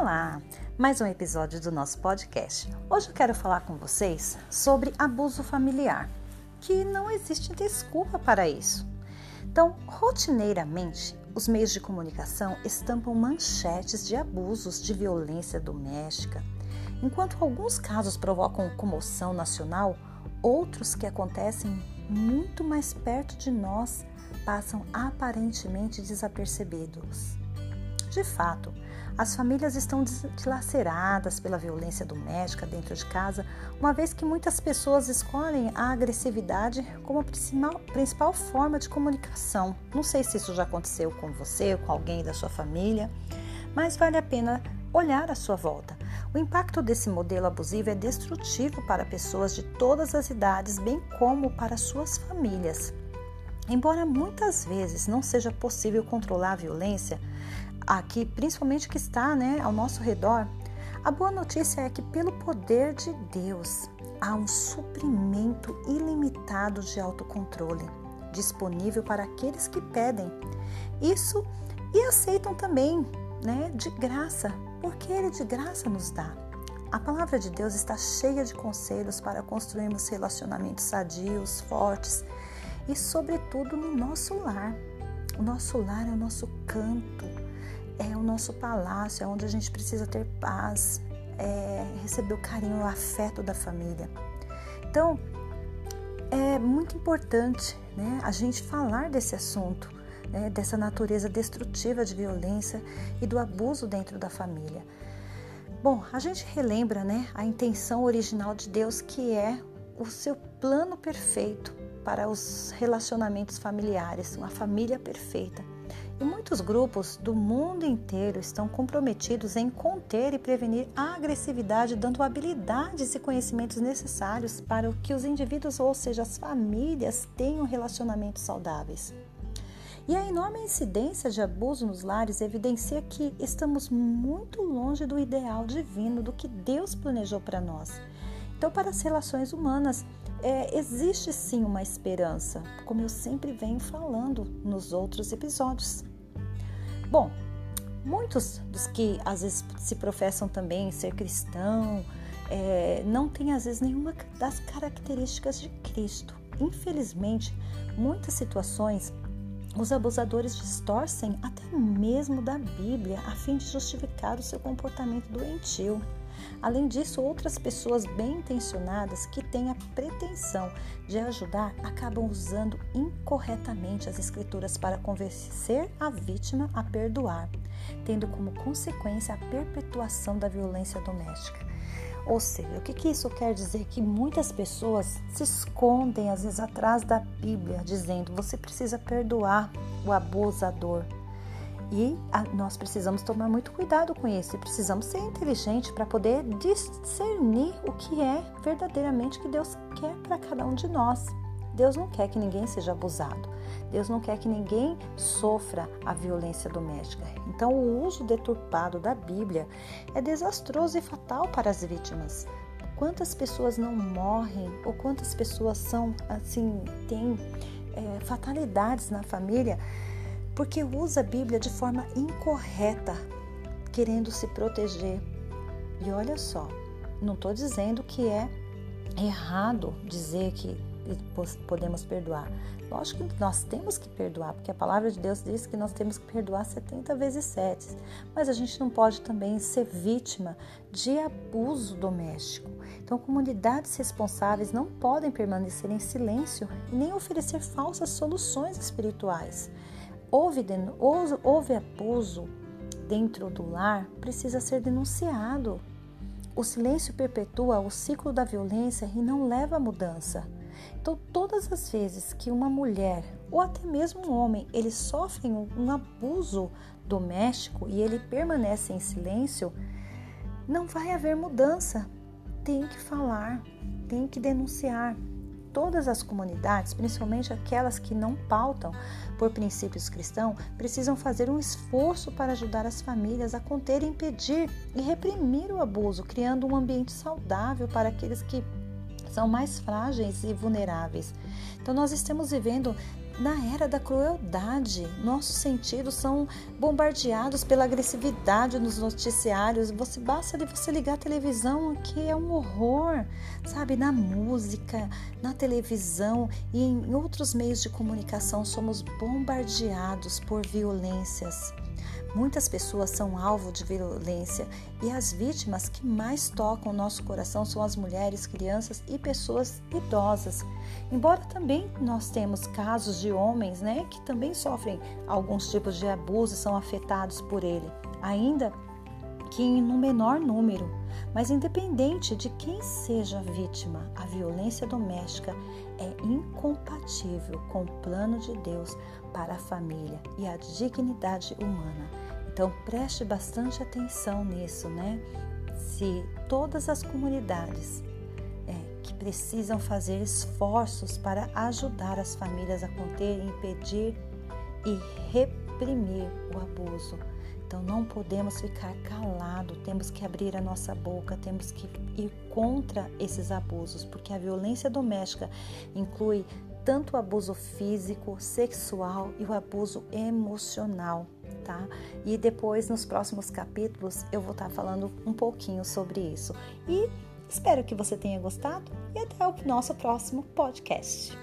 Olá! Mais um episódio do nosso podcast. Hoje eu quero falar com vocês sobre abuso familiar, que não existe desculpa para isso. Então, rotineiramente, os meios de comunicação estampam manchetes de abusos de violência doméstica. Enquanto alguns casos provocam comoção nacional, outros que acontecem muito mais perto de nós passam aparentemente desapercebidos. De fato, as famílias estão dilaceradas pela violência doméstica dentro de casa, uma vez que muitas pessoas escolhem a agressividade como a principal forma de comunicação. Não sei se isso já aconteceu com você ou com alguém da sua família, mas vale a pena olhar à sua volta. O impacto desse modelo abusivo é destrutivo para pessoas de todas as idades, bem como para suas famílias. Embora muitas vezes não seja possível controlar a violência, aqui, principalmente que está né, ao nosso redor, a boa notícia é que, pelo poder de Deus, há um suprimento ilimitado de autocontrole disponível para aqueles que pedem isso e aceitam também, né, de graça, porque Ele de graça nos dá. A palavra de Deus está cheia de conselhos para construirmos relacionamentos sadios, fortes e, sobretudo, no nosso lar. O nosso lar é o nosso canto, é o nosso palácio, é onde a gente precisa ter paz, é, receber o carinho, o afeto da família. Então, é muito importante né, a gente falar desse assunto, né, dessa natureza destrutiva de violência e do abuso dentro da família. Bom, a gente relembra né, a intenção original de Deus, que é o seu plano perfeito para os relacionamentos familiares, uma família perfeita. E muitos grupos do mundo inteiro estão comprometidos em conter e prevenir a agressividade, dando habilidades e conhecimentos necessários para que os indivíduos, ou seja, as famílias, tenham relacionamentos saudáveis. E a enorme incidência de abuso nos lares evidencia que estamos muito longe do ideal divino, do que Deus planejou para nós. Então, para as relações humanas, é, existe sim uma esperança, como eu sempre venho falando nos outros episódios. Bom, muitos dos que às vezes se professam também ser cristão é, não têm às vezes nenhuma das características de Cristo. Infelizmente, muitas situações os abusadores distorcem até mesmo da Bíblia a fim de justificar o seu comportamento doentio. Além disso, outras pessoas bem intencionadas que têm a pretensão de ajudar acabam usando incorretamente as escrituras para convencer a vítima a perdoar, tendo como consequência a perpetuação da violência doméstica. Ou seja, o que, que isso quer dizer? Que muitas pessoas se escondem às vezes atrás da Bíblia, dizendo você precisa perdoar o abusador, e a, nós precisamos tomar muito cuidado com isso e precisamos ser inteligentes para poder discernir o que é verdadeiramente que Deus quer para cada um de nós. Deus não quer que ninguém seja abusado. Deus não quer que ninguém sofra a violência doméstica. Então, o uso deturpado da Bíblia é desastroso e fatal para as vítimas. Quantas pessoas não morrem ou quantas pessoas são assim têm é, fatalidades na família porque usa a Bíblia de forma incorreta, querendo se proteger. E olha só, não estou dizendo que é errado dizer que podemos perdoar. Lógico que nós temos que perdoar, porque a palavra de Deus diz que nós temos que perdoar 70 vezes 7. Mas a gente não pode também ser vítima de abuso doméstico. Então, comunidades responsáveis não podem permanecer em silêncio nem oferecer falsas soluções espirituais houve, houve abuso dentro do lar, precisa ser denunciado. O silêncio perpetua o ciclo da violência e não leva à mudança. Então, todas as vezes que uma mulher ou até mesmo um homem ele sofre um, um abuso doméstico e ele permanece em silêncio, não vai haver mudança. Tem que falar, tem que denunciar todas as comunidades, principalmente aquelas que não pautam por princípios cristãos, precisam fazer um esforço para ajudar as famílias a conter, impedir e reprimir o abuso, criando um ambiente saudável para aqueles que são mais frágeis e vulneráveis. Então, nós estamos vivendo na era da crueldade. Nossos sentidos são bombardeados pela agressividade nos noticiários. Você basta de você ligar a televisão que é um horror, sabe? Na música, na televisão e em outros meios de comunicação somos bombardeados por violências. Muitas pessoas são alvo de violência e as vítimas que mais tocam o nosso coração são as mulheres, crianças e pessoas idosas. Embora também nós temos casos de homens, né, que também sofrem alguns tipos de abuso e são afetados por ele, ainda que um menor número. Mas independente de quem seja a vítima, a violência doméstica é incompatível com o plano de Deus para a família e a dignidade humana. Então preste bastante atenção nisso, né? Se todas as comunidades é, que precisam fazer esforços para ajudar as famílias a conter, impedir e reprimir o abuso. Então não podemos ficar calado, temos que abrir a nossa boca, temos que ir contra esses abusos, porque a violência doméstica inclui tanto o abuso físico, sexual e o abuso emocional, tá? E depois nos próximos capítulos eu vou estar falando um pouquinho sobre isso. E espero que você tenha gostado e até o nosso próximo podcast.